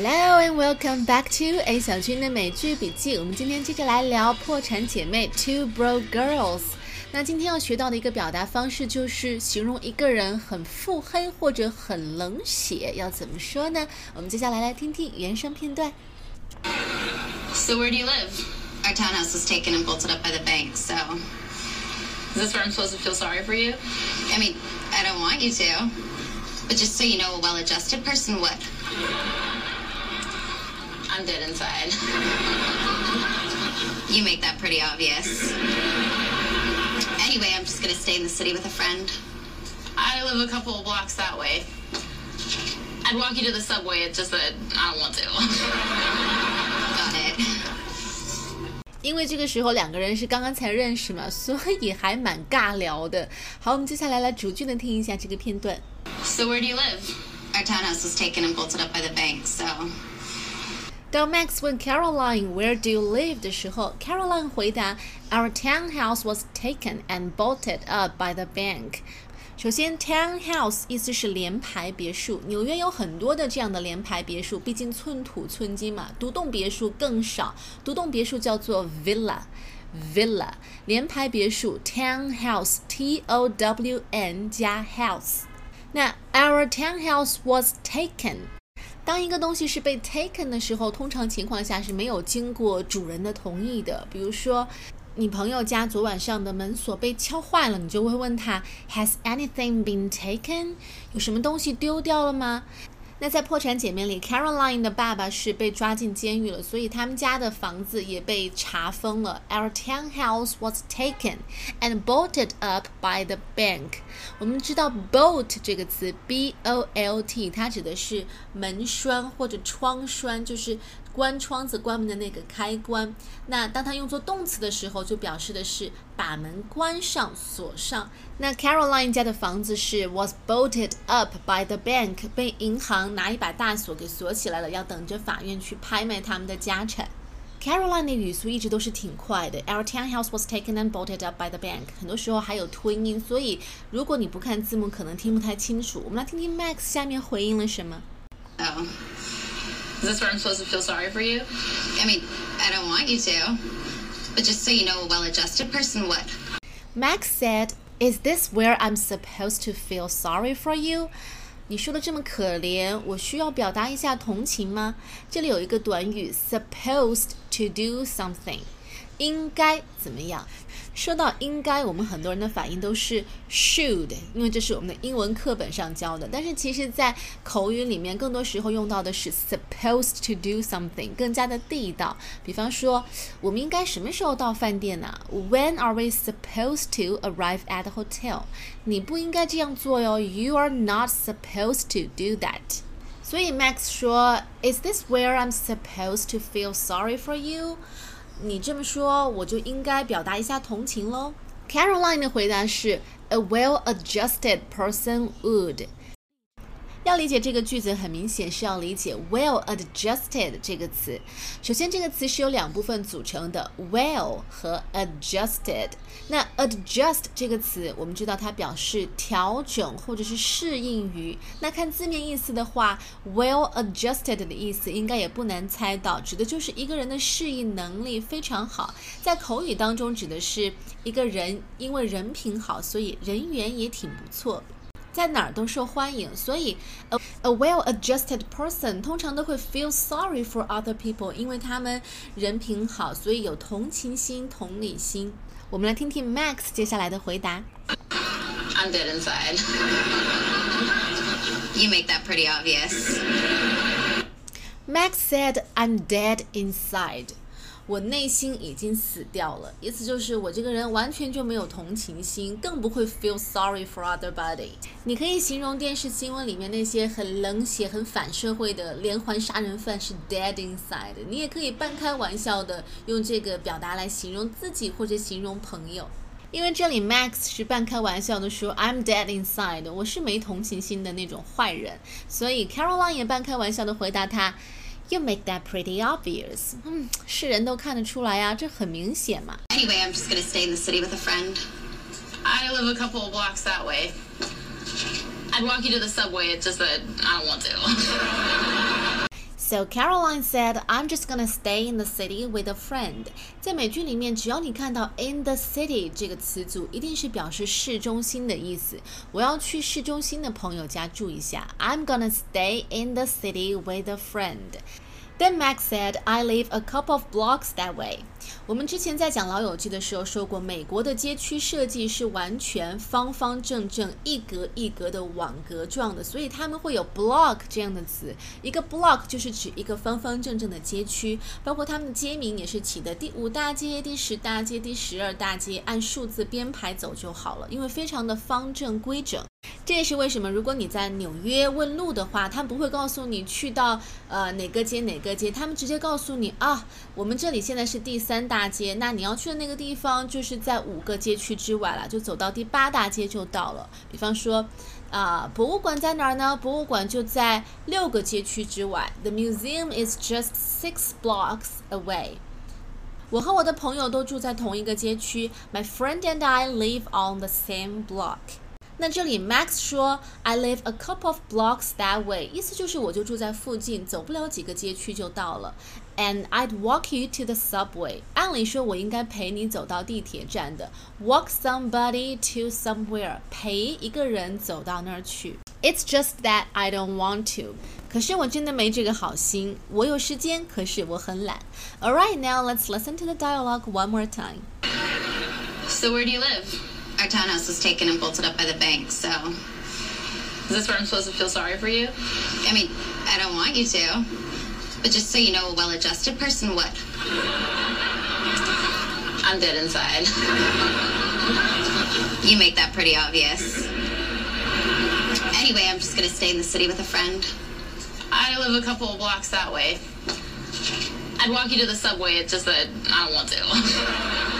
Hello and welcome back to A 小军的美剧笔记。我们今天接着来聊《破产姐妹》Two Broke Girls。那今天要学到的一个表达方式就是形容一个人很腹黑或者很冷血，要怎么说呢？我们接下来来听听原声片段。 So where do you live? Our townhouse was taken and bolted up by the bank, so Is this where I'm supposed to feel sorry for you? I mean, I don't want you to. But just so you know, a well adjusted person would. I'm dead inside. You make that pretty obvious. Anyway, I'm just gonna stay in the city with a friend. I live a couple of blocks that way. I'd walk you to the subway, it's just that I don't want to. Got it. 因为这个时候两个人是刚刚才认识嘛，所以还蛮尬聊的。好，我们接下来来逐句的听一下这个片段。 So where do you live? Our townhouse was taken and bolted up by the bank, so 当 Max 问 Caroline Where do you live 的时候，Caroline 回答 Our townhouse was taken and bolted up by the bank。首先，townhouse 意思是联排别墅，纽约有很多的这样的联排别墅，毕竟寸土寸金嘛。独栋别墅更少，独栋别墅叫做 villa。villa 联排别墅 townhouse t o w n 加 house。那 our townhouse was taken 当一个东西是被 taken 的时候，通常情况下是没有经过主人的同意的。比如说，你朋友家昨晚上的门锁被敲坏了，你就会问他 Has anything been taken？有什么东西丢掉了吗？那在《破产姐妹》里，Caroline 的爸爸是被抓进监狱了，所以他们家的房子也被查封了。Our townhouse was taken and bolted up by the bank。我们知道 bolt 这个词，b o l t，它指的是门栓或者窗栓，就是关窗子、关门的那个开关。那当它用作动词的时候，就表示的是把门关上、锁上。那 Caroline 家的房子是 was bolted up by the bank，被银行拿一把大锁给锁起来了，要等着法院去拍卖他们的家产。Caroline 的语速一直都是挺快的。Our townhouse was taken and bolted up by the bank。很多时候还有吞音，所以如果你不看字幕，可能听不太清楚。我们来听听 Max 下面回应了什么。Is this where I'm supposed to feel sorry for you? I mean, I don't want you to. But just so you know, a well adjusted person would. Max said, "Is this where I'm supposed to feel sorry for you?" 你说的这么可怜，我需要表达一下同情吗？这里有一个短语，supposed to do something， 应该怎么样？说到应该，我们很多人的反应都是 should，因为这是我们的英文课本上教的。但是其实，在口语里面，更多时候用到的是 supposed to do something，更加的地道。比方说，我们应该什么时候到饭店呢？When are we supposed to arrive at the hotel？你不应该这样做哟。You are not supposed to do that。所以 Max 说，Is this where I'm supposed to feel sorry for you？你这么说，我就应该表达一下同情喽。Caroline 的回答是，A well-adjusted person would。要理解这个句子，很明显是要理解 well adjusted 这个词。首先，这个词是由两部分组成的，well 和 adjusted。那 adjust 这个词，我们知道它表示调整或者是适应于。那看字面意思的话，well adjusted 的意思应该也不难猜到，指的就是一个人的适应能力非常好。在口语当中，指的是一个人因为人品好，所以人缘也挺不错。在哪儿都受欢迎，所以 a a well-adjusted person 通常都会 feel sorry for other people，因为他们人品好，所以有同情心、同理心。我们来听听 Max 接下来的回答。 I'm dead inside. You make that pretty obvious. Max said, "I'm dead inside." 我内心已经死掉了，意思就是我这个人完全就没有同情心，更不会 feel sorry for other body。你可以形容电视新闻里面那些很冷血、很反社会的连环杀人犯是 dead inside，你也可以半开玩笑的用这个表达来形容自己或者形容朋友。因为这里 Max 是半开玩笑的说 I'm dead inside，我是没同情心的那种坏人，所以 Caroline 也半开玩笑的回答他。You make that pretty obvious。嗯，是人都看得出来啊，这很明显嘛。 Anyway, I'm just gonna stay in the city with a friend. I live a couple of blocks that way. I'd walk you to the subway, it's just that I don't want to. So Caroline said, "I'm just gonna stay in the city with a friend." 在美剧里面，只要你看到 "in the city" 这个词组，一定是表示市中心的意思。我要去市中心的朋友家住一下。I'm gonna stay in the city with a friend. Then Max said, "I live a couple of blocks that way." 我们之前在讲《老友记》的时候说过，美国的街区设计是完全方方正正、一格一格的网格状的，所以他们会有 block 这样的词。一个 block 就是指一个方方正正的街区，包括他们的街名也是起的第五大街、第十大街、第十二大街，按数字编排走就好了，因为非常的方正规整。这也是为什么，如果你在纽约问路的话，他们不会告诉你去到呃哪个街哪个街，他们直接告诉你啊，我们这里现在是第三大街，那你要去的那个地方就是在五个街区之外了，就走到第八大街就到了。比方说，啊，博物馆在哪儿呢？博物馆就在六个街区之外。The museum is just six blocks away。我和我的朋友都住在同一个街区。My friend and I live on the same block。那这里 Max 说 I live a couple of blocks that way，意思就是我就住在附近，走不了几个街区就到了。And I'd walk you to the subway。按理说我应该陪你走到地铁站的。Walk somebody to somewhere，陪一个人走到那儿去。It's just that I don't want to。可是我真的没这个好心。我有时间，可是我很懒。Alright, now let's listen to the dialogue one more time. So where do you live? Our townhouse was taken and bolted up by the bank, so. Is this where I'm supposed to feel sorry for you? I mean, I don't want you to. But just so you know, a well adjusted person would. I'm dead inside. You make that pretty obvious. Anyway, I'm just gonna stay in the city with a friend. I live a couple of blocks that way. I'd walk you to the subway, it's just that I don't want to.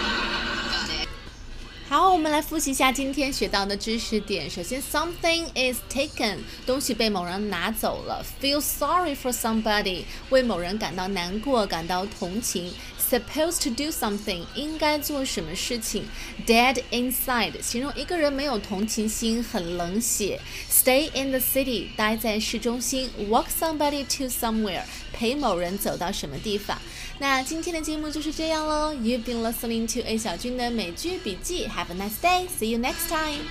好，我们来复习一下今天学到的知识点。首先，something is taken，东西被某人拿走了。Feel sorry for somebody，为某人感到难过，感到同情。Supposed to do something，应该做什么事情。Dead inside，形容一个人没有同情心，很冷血。Stay in the city，待在市中心。Walk somebody to somewhere，陪某人走到什么地方。那今天的节目就是这样喽。You've been listening to A 小军的美剧笔记。Have a nice day. See you next time.